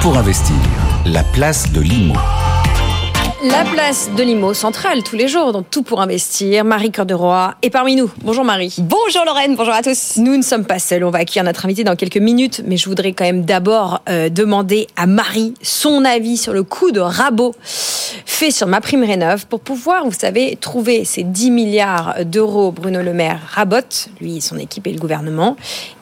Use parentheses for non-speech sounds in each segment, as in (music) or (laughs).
Pour investir, la place de l'IMO. La place de l'IMO centrale tous les jours dans Tout pour investir. Marie Cœur de est parmi nous. Bonjour Marie. Bonjour Lorraine, bonjour à tous. Nous ne sommes pas seuls, on va accueillir notre invité dans quelques minutes, mais je voudrais quand même d'abord euh, demander à Marie son avis sur le coup de rabot fait sur ma prime rénov pour pouvoir, vous savez, trouver ces 10 milliards d'euros. Bruno Le Maire rabote, lui, son équipe et le gouvernement,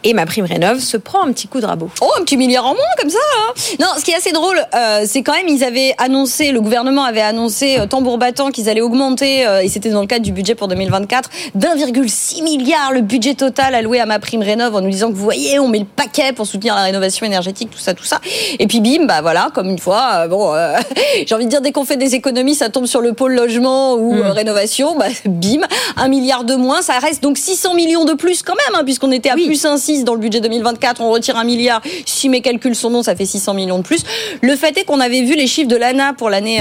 et ma prime rénov se prend un petit coup de rabot. Oh, un petit milliard en moins comme ça. Hein. non, ce qui est assez drôle, euh, c'est quand même ils avaient annoncé, le gouvernement avait annoncé euh, tambour battant qu'ils allaient augmenter, euh, et c'était dans le cadre du budget pour 2024, d'1,6 milliard le budget total alloué à ma prime rénov en nous disant que vous voyez, on met le paquet pour soutenir la rénovation énergétique, tout ça, tout ça. Et puis bim, bah voilà, comme une fois, bon, (laughs) j'ai envie de dire dès qu'on fait des économies, ça tombe sur le pôle logement ou hmm. rénovation, bah bim, un milliard de moins, ça reste donc 600 millions de plus quand même, hein, puisqu'on était à plus 1,6 dans le budget 2024, on retire un milliard, si mes calculs sont bons, ça fait 600 millions de plus. Le fait est qu'on avait vu les chiffres de l'ANA pour l'année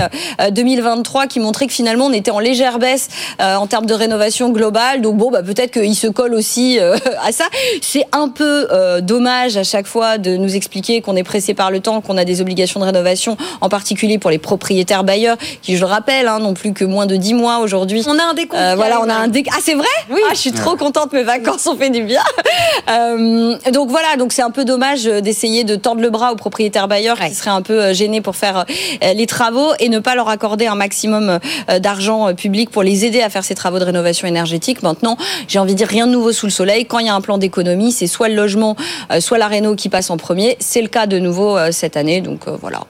2023 qui montraient que finalement on était en légère baisse euh, en termes de rénovation globale. Donc bon, bah, peut-être qu'il se colle aussi euh, (laughs) à ça. C'est un peu euh, dommage à chaque fois de nous expliquer qu'on est pressé par le temps, qu'on a des obligations de rénovation, en particulier pour les propriétaires bailleurs, qui je le rappelle, hein, non plus que moins de 10 mois aujourd'hui. On a un décompte. voilà, on a un décompte. Ah c'est vrai? Oui. Ah, je suis trop contente, mes vacances ont fait du bien. (laughs) donc voilà, donc c'est un peu dommage d'essayer de tordre le bras aux propriétaires bailleurs qui seraient un peu gênés pour faire les travaux et ne pas leur accorder un maximum d'argent public pour les aider à faire ces travaux de rénovation énergétique. Maintenant, j'ai envie de dire rien de nouveau sous le soleil. Quand il y a un plan d'économie, c'est soit le logement, soit la réno qui passe en premier. C'est le cas de nouveau cette année, donc voilà.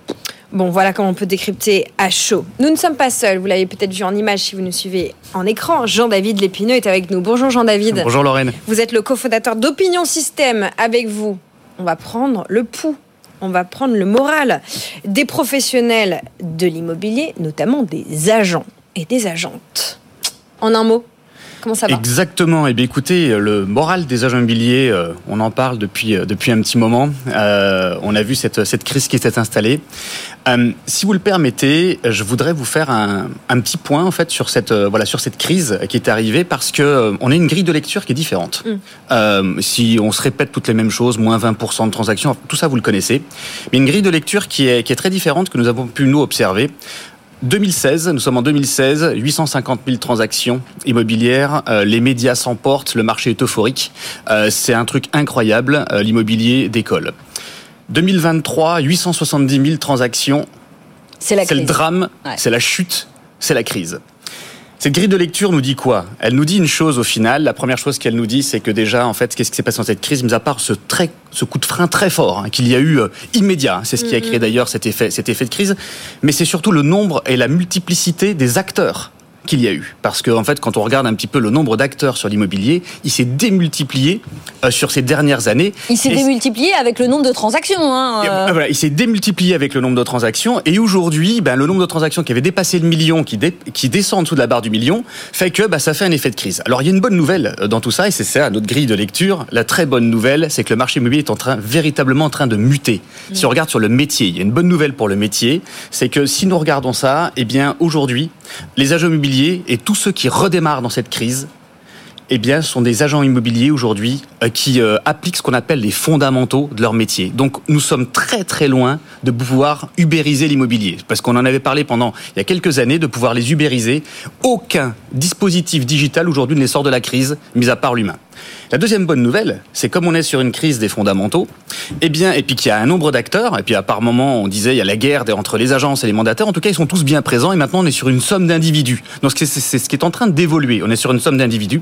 Bon, voilà comment on peut décrypter à chaud. Nous ne sommes pas seuls, vous l'avez peut-être vu en image si vous nous suivez en écran. Jean-David Lépineux est avec nous. Bonjour Jean-David. Bonjour Lorraine. Vous êtes le cofondateur d'Opinion Système. Avec vous, on va prendre le pouls, on va prendre le moral des professionnels de l'immobilier, notamment des agents et des agentes. En un mot, Comment ça va Exactement. Et eh bien, écoutez, le moral des agents immobiliers, euh, on en parle depuis, euh, depuis un petit moment. Euh, on a vu cette, cette crise qui s'est installée. si vous le permettez, je voudrais vous faire un, un petit point en fait sur cette, voilà, sur cette crise qui est arrivée parce que on a une grille de lecture qui est différente. Mm. si on se répète toutes les mêmes choses, moins 20% de transactions, tout ça vous le connaissez. Mais une grille de lecture qui est, qui est très différente que nous avons pu nous observer. 2016, nous sommes en 2016, 850 000 transactions immobilières, euh, les médias s'emportent, le marché est euphorique, euh, c'est un truc incroyable, euh, l'immobilier décolle. 2023, 870 000 transactions, c'est le drame, c'est la chute, c'est la crise. Cette grille de lecture nous dit quoi? Elle nous dit une chose au final. La première chose qu'elle nous dit, c'est que déjà, en fait, qu'est-ce qui s'est passé dans cette crise, mis à part ce, très, ce coup de frein très fort hein, qu'il y a eu euh, immédiat. C'est ce qui a créé d'ailleurs cet effet, cet effet de crise. Mais c'est surtout le nombre et la multiplicité des acteurs qu'il y a eu. Parce qu'en en fait, quand on regarde un petit peu le nombre d'acteurs sur l'immobilier, il s'est démultiplié euh, sur ces dernières années. Il s'est démultiplié avec le nombre de transactions. Hein, euh. voilà, il s'est démultiplié avec le nombre de transactions. Et aujourd'hui, ben, le nombre de transactions qui avait dépassé le million, qui, qui descend en dessous de la barre du million, fait que ben, ça fait un effet de crise. Alors il y a une bonne nouvelle euh, dans tout ça, et c'est ça notre grille de lecture. La très bonne nouvelle, c'est que le marché immobilier est en train, véritablement en train de muter. Si on regarde sur le métier, il y a une bonne nouvelle pour le métier, c'est que si nous regardons ça, eh bien aujourd'hui, les agents immobiliers et tous ceux qui redémarrent dans cette crise, eh bien, sont des agents immobiliers aujourd'hui euh, qui euh, appliquent ce qu'on appelle les fondamentaux de leur métier. Donc, nous sommes très très loin de pouvoir ubériser l'immobilier, parce qu'on en avait parlé pendant il y a quelques années de pouvoir les ubériser. Aucun dispositif digital aujourd'hui ne les sort de la crise, mis à part l'humain. La deuxième bonne nouvelle, c'est comme on est sur une crise des fondamentaux, eh bien, et puis qu'il y a un nombre d'acteurs, et puis à par moment on disait il y a la guerre entre les agences et les mandataires, en tout cas ils sont tous bien présents, et maintenant on est sur une somme d'individus. Donc c'est ce qui est en train d'évoluer, on est sur une somme d'individus.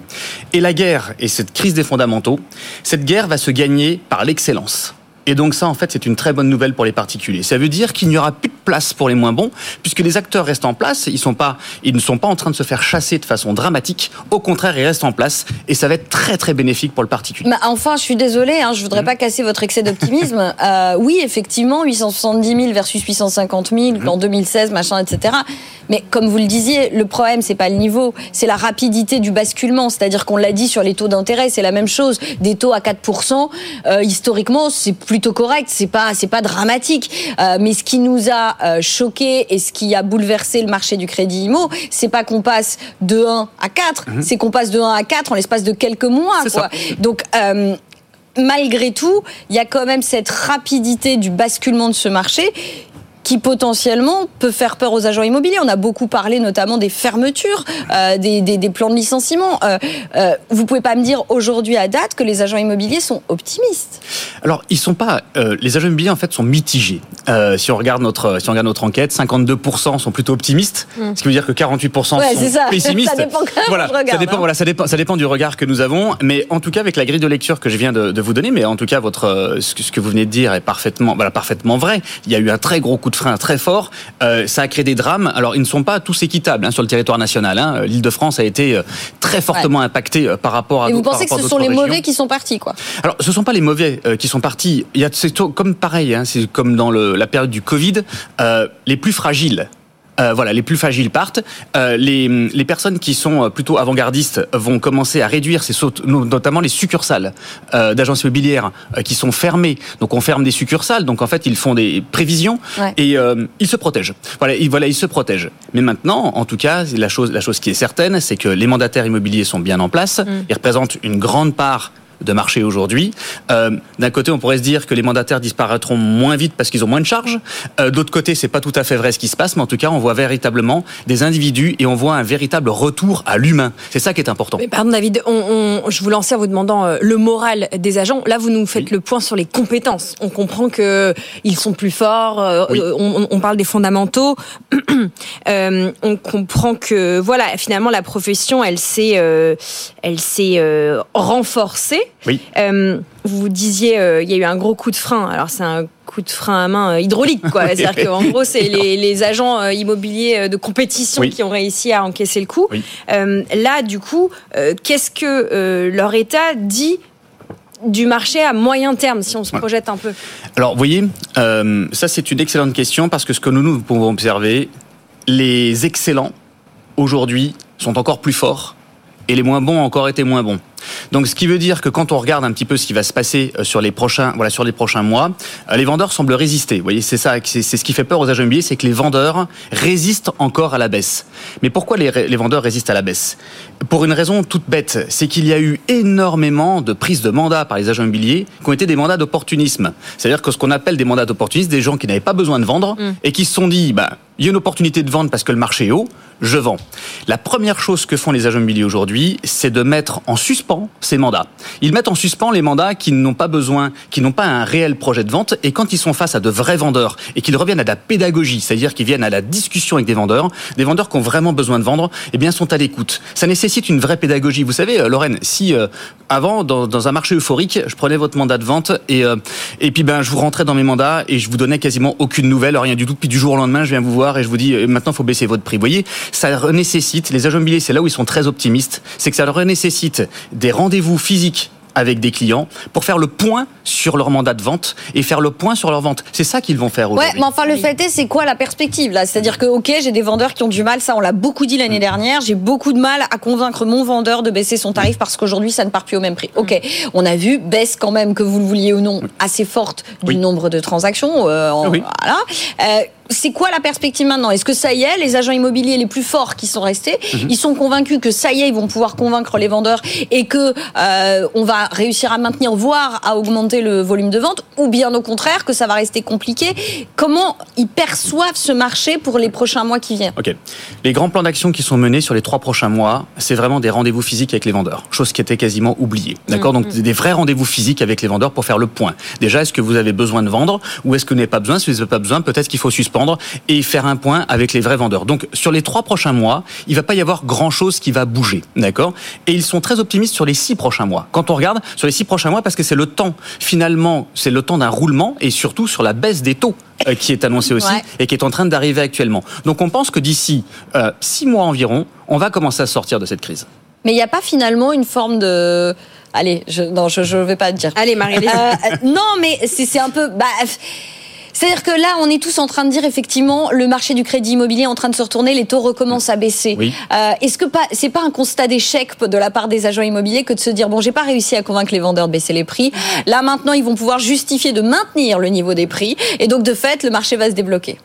Et la guerre et cette crise des fondamentaux, cette guerre va se gagner par l'excellence. Et donc ça, en fait, c'est une très bonne nouvelle pour les particuliers. Ça veut dire qu'il n'y aura plus de place pour les moins bons, puisque les acteurs restent en place. Ils, sont pas, ils ne sont pas en train de se faire chasser de façon dramatique. Au contraire, ils restent en place. Et ça va être très, très bénéfique pour le particulier. Mais enfin, je suis désolée, hein, je voudrais mmh. pas casser votre excès d'optimisme. (laughs) euh, oui, effectivement, 870 000 versus 850 000 mmh. en 2016, machin, etc. Mais comme vous le disiez, le problème, c'est pas le niveau, c'est la rapidité du basculement. C'est-à-dire qu'on l'a dit sur les taux d'intérêt, c'est la même chose. Des taux à 4%, euh, historiquement, c'est plutôt correct, c'est pas, c'est pas dramatique. Euh, mais ce qui nous a euh, choqué et ce qui a bouleversé le marché du crédit IMO, c'est pas qu'on passe de 1 à 4, mhm. c'est qu'on passe de 1 à 4 en l'espace de quelques mois. Quoi. Donc, malgré tout, il y a quand même cette rapidité du basculement de ce marché qui potentiellement peut faire peur aux agents immobiliers. On a beaucoup parlé notamment des fermetures, euh, des, des, des, plans de licenciement. Euh, euh, vous pouvez pas me dire aujourd'hui à date que les agents immobiliers sont optimistes Alors ils sont pas. Euh, les agents immobiliers en fait sont mitigés. Euh, si on regarde notre si on regarde notre enquête, 52% sont plutôt optimistes, Hmm. ce qui veut dire que 48% Ouais, sont (laughs) ça. pessimistes. Ça dépend quand voilà, je regarde, ça dépend. hein. Voilà, ça dépend. Ça dépend du regard que nous avons. Mais en tout cas, avec la grille de lecture que je viens de, de vous donner, mais en tout cas votre ce que, ce que vous venez de dire est parfaitement voilà parfaitement vrai. Il y a eu un très gros coup de frein très fort. Euh, ça a créé des drames. Alors, ils ne sont pas tous équitables hein, sur le territoire national. Hein. L'Île-de-France a été euh, très fortement impactée euh, par rapport à. Et vous pensez que ce sont les mauvais qui sont partis, quoi? Alors, ce sont pas les mauvais euh, qui sont partis. Il y a c'est comme pareil, hein, c'est comme dans le, la période du Covid, euh, les plus fragiles. Euh, voilà, les plus fragiles partent. Euh, les, les personnes qui sont euh, plutôt avant-gardistes vont commencer à réduire, ces sautes, no- notamment les succursales euh, d'agences immobilières euh, qui sont fermées. Donc on ferme des succursales. Donc en fait ils font des prévisions Ouais. et euh, ils se protègent. Voilà, ils, voilà, ils se protègent. Mais maintenant, en tout cas, la chose, la chose qui est certaine, c'est que les mandataires immobiliers sont bien en place. Ils représentent une grande part de marché aujourd'hui. Euh, D'un côté, on pourrait se dire que les mandataires disparaîtront moins vite parce qu'ils ont moins de charges. Euh, D'autre côté, c'est pas tout à fait vrai ce qui se passe, mais en tout cas, on voit véritablement des individus et on voit un véritable retour à l'humain. C'est ça qui est important. Mais pardon David, on, on- je vous lançais en vous demandant euh, le moral des agents. Là, vous nous faites le point sur les compétences. On comprend que ils sont plus forts. Oui. on, on parle des fondamentaux. (clears throat) Euh, on comprend que voilà, finalement, la profession, elle s'est, elle s'est euh, Oui. Euh, vous disiez, euh, il y a eu un gros coup de frein. Alors c'est un coup de frein à main euh, hydraulique, quoi. C'est-à-dire qu'en gros, c'est (laughs) les, les agents immobiliers de compétition Oui. qui ont réussi à encaisser le coup. Oui. Euh, là, du coup, qu'est-ce que leur État dit du marché à moyen terme, si on se projette un peu? Alors, vous voyez, euh, ça c'est une excellente question parce que ce que nous, nous pouvons observer, les excellents aujourd'hui sont encore plus forts et les moins bons ont encore été moins bons. Donc, ce qui veut dire que quand on regarde un petit peu ce qui va se passer euh, sur les prochains, voilà, sur les prochains mois, euh, les vendeurs semblent résister. Vous voyez, c'est ça, c'est ce qui fait peur aux agents immobiliers, c'est que les vendeurs résistent encore à la baisse. Mais pourquoi les, les vendeurs résistent à la baisse? Pour une raison toute bête, c'est qu'il y a eu énormément de prises de mandats par les agents immobiliers qui ont été des mandats d'opportunisme. C'est-à-dire que ce qu'on appelle des mandats d'opportunisme, des gens qui n'avaient pas besoin de vendre et qui se sont dit, bah, il y a une opportunité de vendre parce que le marché est haut, je vends. La première chose que font les agents immobiliers aujourd'hui, c'est de mettre en suspens ces mandats. Ils mettent en suspens les mandats qui n'ont pas besoin, qui n'ont pas un réel projet de vente, et quand ils sont face à de vrais vendeurs et qu'ils reviennent à la pédagogie, c'est-à-dire qu'ils viennent à la discussion avec des vendeurs, des vendeurs qui ont vraiment besoin de vendre, eh bien sont à l'écoute. Ça nécessite une vraie pédagogie. Vous savez, euh, Lorraine, si euh, avant dans, dans un marché euphorique, je prenais votre mandat de vente et euh, et puis ben je vous rentrais dans mes mandats et je vous donnais quasiment aucune nouvelle, rien du tout. Puis du jour au lendemain, je viens vous voir et je vous dis euh, maintenant faut baisser votre prix. Vous voyez, ça nécessite les agents immobiliers, c'est là où ils sont très optimistes, c'est que ça leur nécessite des rendez-vous physiques avec des clients pour faire le point sur leur mandat de vente et faire le point sur leur vente. C'est ça qu'ils vont faire Ouais, aujourd'hui. mais enfin, le fait est, c'est quoi la perspective là? C'est-à-dire que, ok, j'ai des vendeurs qui ont du mal, ça on l'a beaucoup dit Mm. l'année dernière, j'ai beaucoup de mal à convaincre mon vendeur de baisser son tarif parce qu'aujourd'hui ça ne part plus au même prix. Ok, on a vu, baisse quand même, que vous le vouliez ou non, assez forte du Oui. nombre de transactions. euh, en- Oui. Voilà. Euh, c'est quoi la perspective maintenant? Est-ce que ça y est, les agents immobiliers les plus forts qui sont restés, Mhm. ils sont convaincus que ça y est, ils vont pouvoir convaincre les vendeurs et que euh, on va réussir à maintenir, voire à augmenter le volume de vente, ou bien au contraire que ça va rester compliqué? Comment ils perçoivent ce marché pour les prochains mois qui viennent? Ok. Les grands plans d'action qui sont menés sur les trois prochains mois, c'est vraiment des rendez-vous physiques avec les vendeurs, chose qui était quasiment oubliée. D'accord? Donc des vrais rendez-vous physiques avec les vendeurs pour faire le point. Déjà, est-ce que vous avez besoin de vendre ou est-ce que vous n'avez pas besoin? Si vous n'avez pas besoin, peut-être qu'il faut suspendre et faire un point avec les vrais vendeurs. Donc sur les trois prochains mois, il va pas y avoir grand-chose qui va bouger. D'accord? Et ils sont très optimistes sur les six prochains mois. Quand on regarde sur les six prochains mois, parce que c'est le temps, finalement, c'est le temps d'un roulement et surtout sur la baisse des taux euh, qui est annoncée aussi Ouais. et qui est en train d'arriver actuellement. Donc on pense que d'ici euh, six mois environ, on va commencer à sortir de cette crise. Mais il n'y a pas finalement une forme de... Allez, je, non, je ne vais pas te dire. Allez, Marie, allez-y. Euh, non, mais c'est c'est un peu. Bah, c'est-à-dire que là, on est tous en train de dire effectivement, le marché du crédit immobilier est en train de se retourner, les taux recommencent à baisser. Oui. Euh, Est-ce que pas, c'est pas un constat d'échec de la part des agents immobiliers que de se dire bon, j'ai pas réussi à convaincre les vendeurs de baisser les prix. Là maintenant, ils vont pouvoir justifier de maintenir le niveau des prix, et donc de fait, le marché va se débloquer.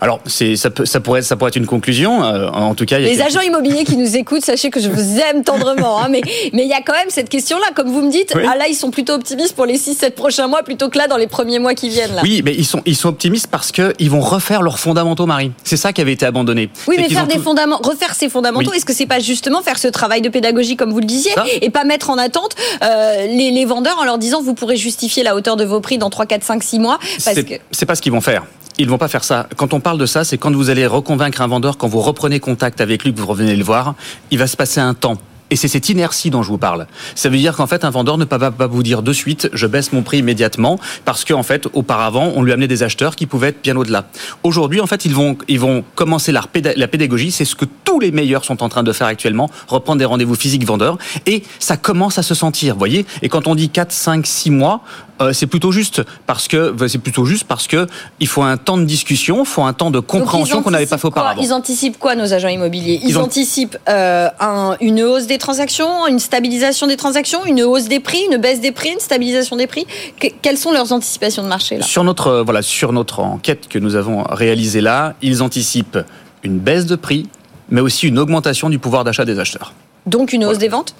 Alors, c'est, ça, peut, ça, pourrait, ça pourrait être une conclusion. Euh, en tout cas, il y a Les agents immobiliers qui nous écoutent, sachez que je vous aime tendrement. hein, mais mais il y a quand même cette question-là, comme vous me dites. Oui. Ah là, ils sont plutôt optimistes pour les 6-7 prochains mois plutôt que là dans les premiers mois qui viennent. Là. Oui, mais ils sont, ils sont optimistes parce qu'ils vont refaire leurs fondamentaux, Marie. C'est ça qui avait été abandonné. Oui, mais qu'ils faire ont des tout- fondamentaux, refaire ces fondamentaux, Oui. est-ce que c'est pas justement faire ce travail de pédagogie comme vous le disiez Ça. et pas mettre en attente euh, les, les vendeurs en leur disant vous pourrez justifier la hauteur de vos prix dans 3, 4, 5, 6 mois parce C'est que c'est pas ce qu'ils vont faire. Ils vont pas faire ça. Quand on parle de ça, c'est quand vous allez reconvaincre un vendeur, quand vous reprenez contact avec lui, que vous revenez le voir, il va se passer un temps. Et c'est cette inertie dont je vous parle. Ça veut dire qu'en fait, un vendeur ne peut pas, vous dire de suite, je baisse mon prix immédiatement, parce qu'en fait, auparavant, on lui amenait des acheteurs qui pouvaient être bien au-delà. Aujourd'hui, en fait, ils vont, ils vont commencer la, péda- la pédagogie. C'est ce que tous les meilleurs sont en train de faire actuellement, reprendre des rendez-vous physiques vendeurs. Et ça commence à se sentir, vous voyez. Et quand on dit 4, 5, 6 mois, euh, c'est plutôt juste parce que c'est plutôt juste parce que il faut un temps de discussion, il faut un temps de compréhension qu'on n'avait pas fait auparavant. Ils anticipent quoi, nos agents immobiliers? Ils, Ils ont- anticipent euh, un- une hausse des transactions, une stabilisation des transactions, une hausse des prix, une baisse des prix, une stabilisation des prix. Que- quelles sont leurs anticipations de marché là? Sur notre euh, voilà sur notre enquête que nous avons réalisée là, ils anticipent une baisse de prix, mais aussi une augmentation du pouvoir d'achat des acheteurs. Donc une hausse des ventes?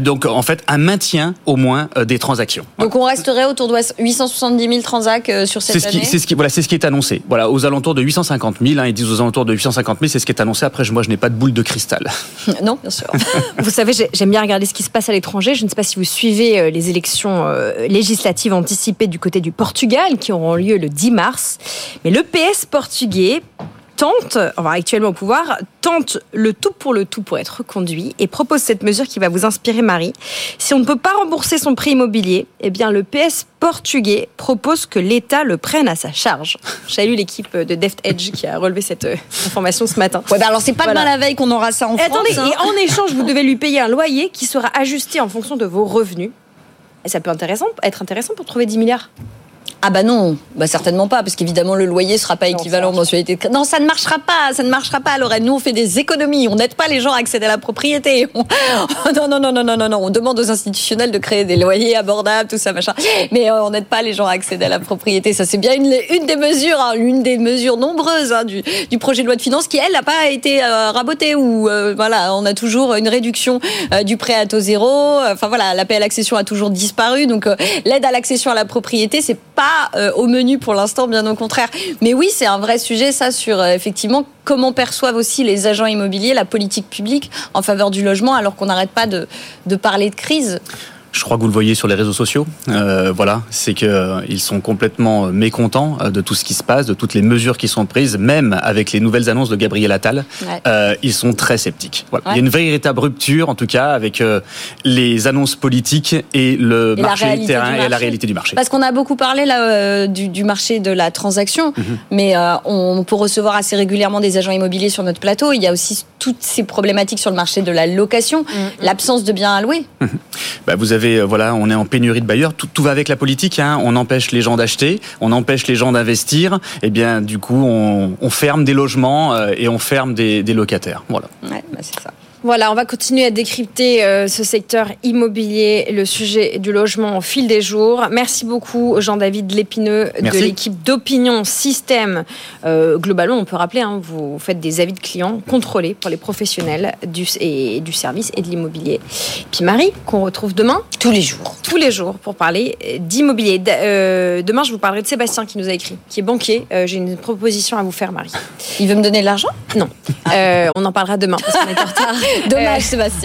Donc en fait un maintien au moins euh, des transactions. Donc on resterait autour de 870 000 transacs euh, sur cette ce année c'est ce qui, voilà, c'est ce qui est annoncé. Voilà, aux alentours de 850 000. Hein, ils disent aux alentours de 850 000, c'est ce qui est annoncé. Après, moi, je n'ai pas de boule de cristal. (laughs) Non, bien sûr. (laughs) Vous savez, j'ai- j'aime bien regarder ce qui se passe à l'étranger. Je ne sais pas si vous suivez euh, les élections euh, législatives anticipées du côté du Portugal qui auront lieu le 10 mars. Mais le PS portugais tente, enfin actuellement au pouvoir, tente le tout pour le tout pour être reconduit et propose cette mesure qui va vous inspirer Marie. Si on ne peut pas rembourser son prix immobilier, eh bien le PS portugais propose que l'État le prenne à sa charge. J'ai lu l'équipe de Deft Edge qui a relevé cette euh, information ce matin. Ouais, bah alors c'est pas Voilà. demain la veille qu'on aura ça en Et France. attendez, hein. et en échange, vous devez lui payer un loyer qui sera ajusté en fonction de vos revenus. Et ça peut intéressant, être intéressant pour trouver 10 milliards. Ah bah non, bah certainement pas, parce qu'évidemment le loyer sera pas Non, équivalent marche mensualités de. Non, ça ne marchera pas, ça ne marchera pas, Lorraine. Nous, on fait des économies, on n'aide pas les gens à accéder à la propriété. (laughs) On- Non, non, non, non, non, non, non, on demande aux institutionnels de créer des loyers abordables, tout ça, machin. Mais euh, on n'aide pas les gens à accéder à la propriété. Ça, c'est bien une, une des mesures, hein, l'une des mesures nombreuses hein, du, du projet de loi de finances qui, elle, n'a pas été euh, rabotée ou euh, voilà, on a toujours une réduction du prêt à taux zéro. Enfin voilà, l'appel à l'accession a toujours disparu. Donc l'aide à l'accession à la propriété, c'est pas euh, au menu pour l'instant, bien au contraire. Mais oui, c'est un vrai sujet, ça, sur euh, effectivement comment perçoivent aussi les agents immobiliers la politique publique en faveur du logement, alors qu'on n'arrête pas de, de parler de crise. Je crois que vous le voyez sur les réseaux sociaux. Euh, voilà, c'est que euh, ils sont complètement euh, mécontents de tout ce qui se passe, de toutes les mesures qui sont prises, même avec les nouvelles annonces de Gabriel Attal. Ouais. Euh, ils sont très sceptiques. Voilà. Ouais. Il y a une véritable rupture, en tout cas, avec euh, les annonces politiques et le Et marché terrain du et la marché. réalité du marché. Parce qu'on a beaucoup parlé là euh, du, du marché de la transaction, mais euh, on peut recevoir assez régulièrement des agents immobiliers sur notre plateau. Il y a aussi toutes ces problématiques sur le marché de la location, l'absence de biens à louer. Bah, vous avez, euh, voilà, on est en pénurie de bailleurs. Tout, va avec la politique. Hein. On empêche les gens d'acheter, on empêche les gens d'investir. Et bien, du coup, on, ferme des logements euh, et on ferme des, locataires. Voilà. Bah c'est ça. Voilà, on va continuer à décrypter euh, ce secteur immobilier, le sujet du logement au fil des jours. Merci beaucoup Jean-David Lépineux de l'équipe d'Opinion Système. Euh, globalement, on peut rappeler, hein, vous faites des avis de clients contrôlés pour les professionnels du, et, du service et de l'immobilier. Puis Marie, qu'on retrouve demain, Tous les jours. tous les jours, pour parler euh, d'immobilier. Euh, demain, je vous parlerai de Sébastien qui nous a écrit, qui est banquier. Euh, J'ai une proposition à vous faire, Marie. Il veut me donner de l'argent? Non, Euh, on en parlera demain parce qu'on est en retard. (laughs) Dommage, Sébastien.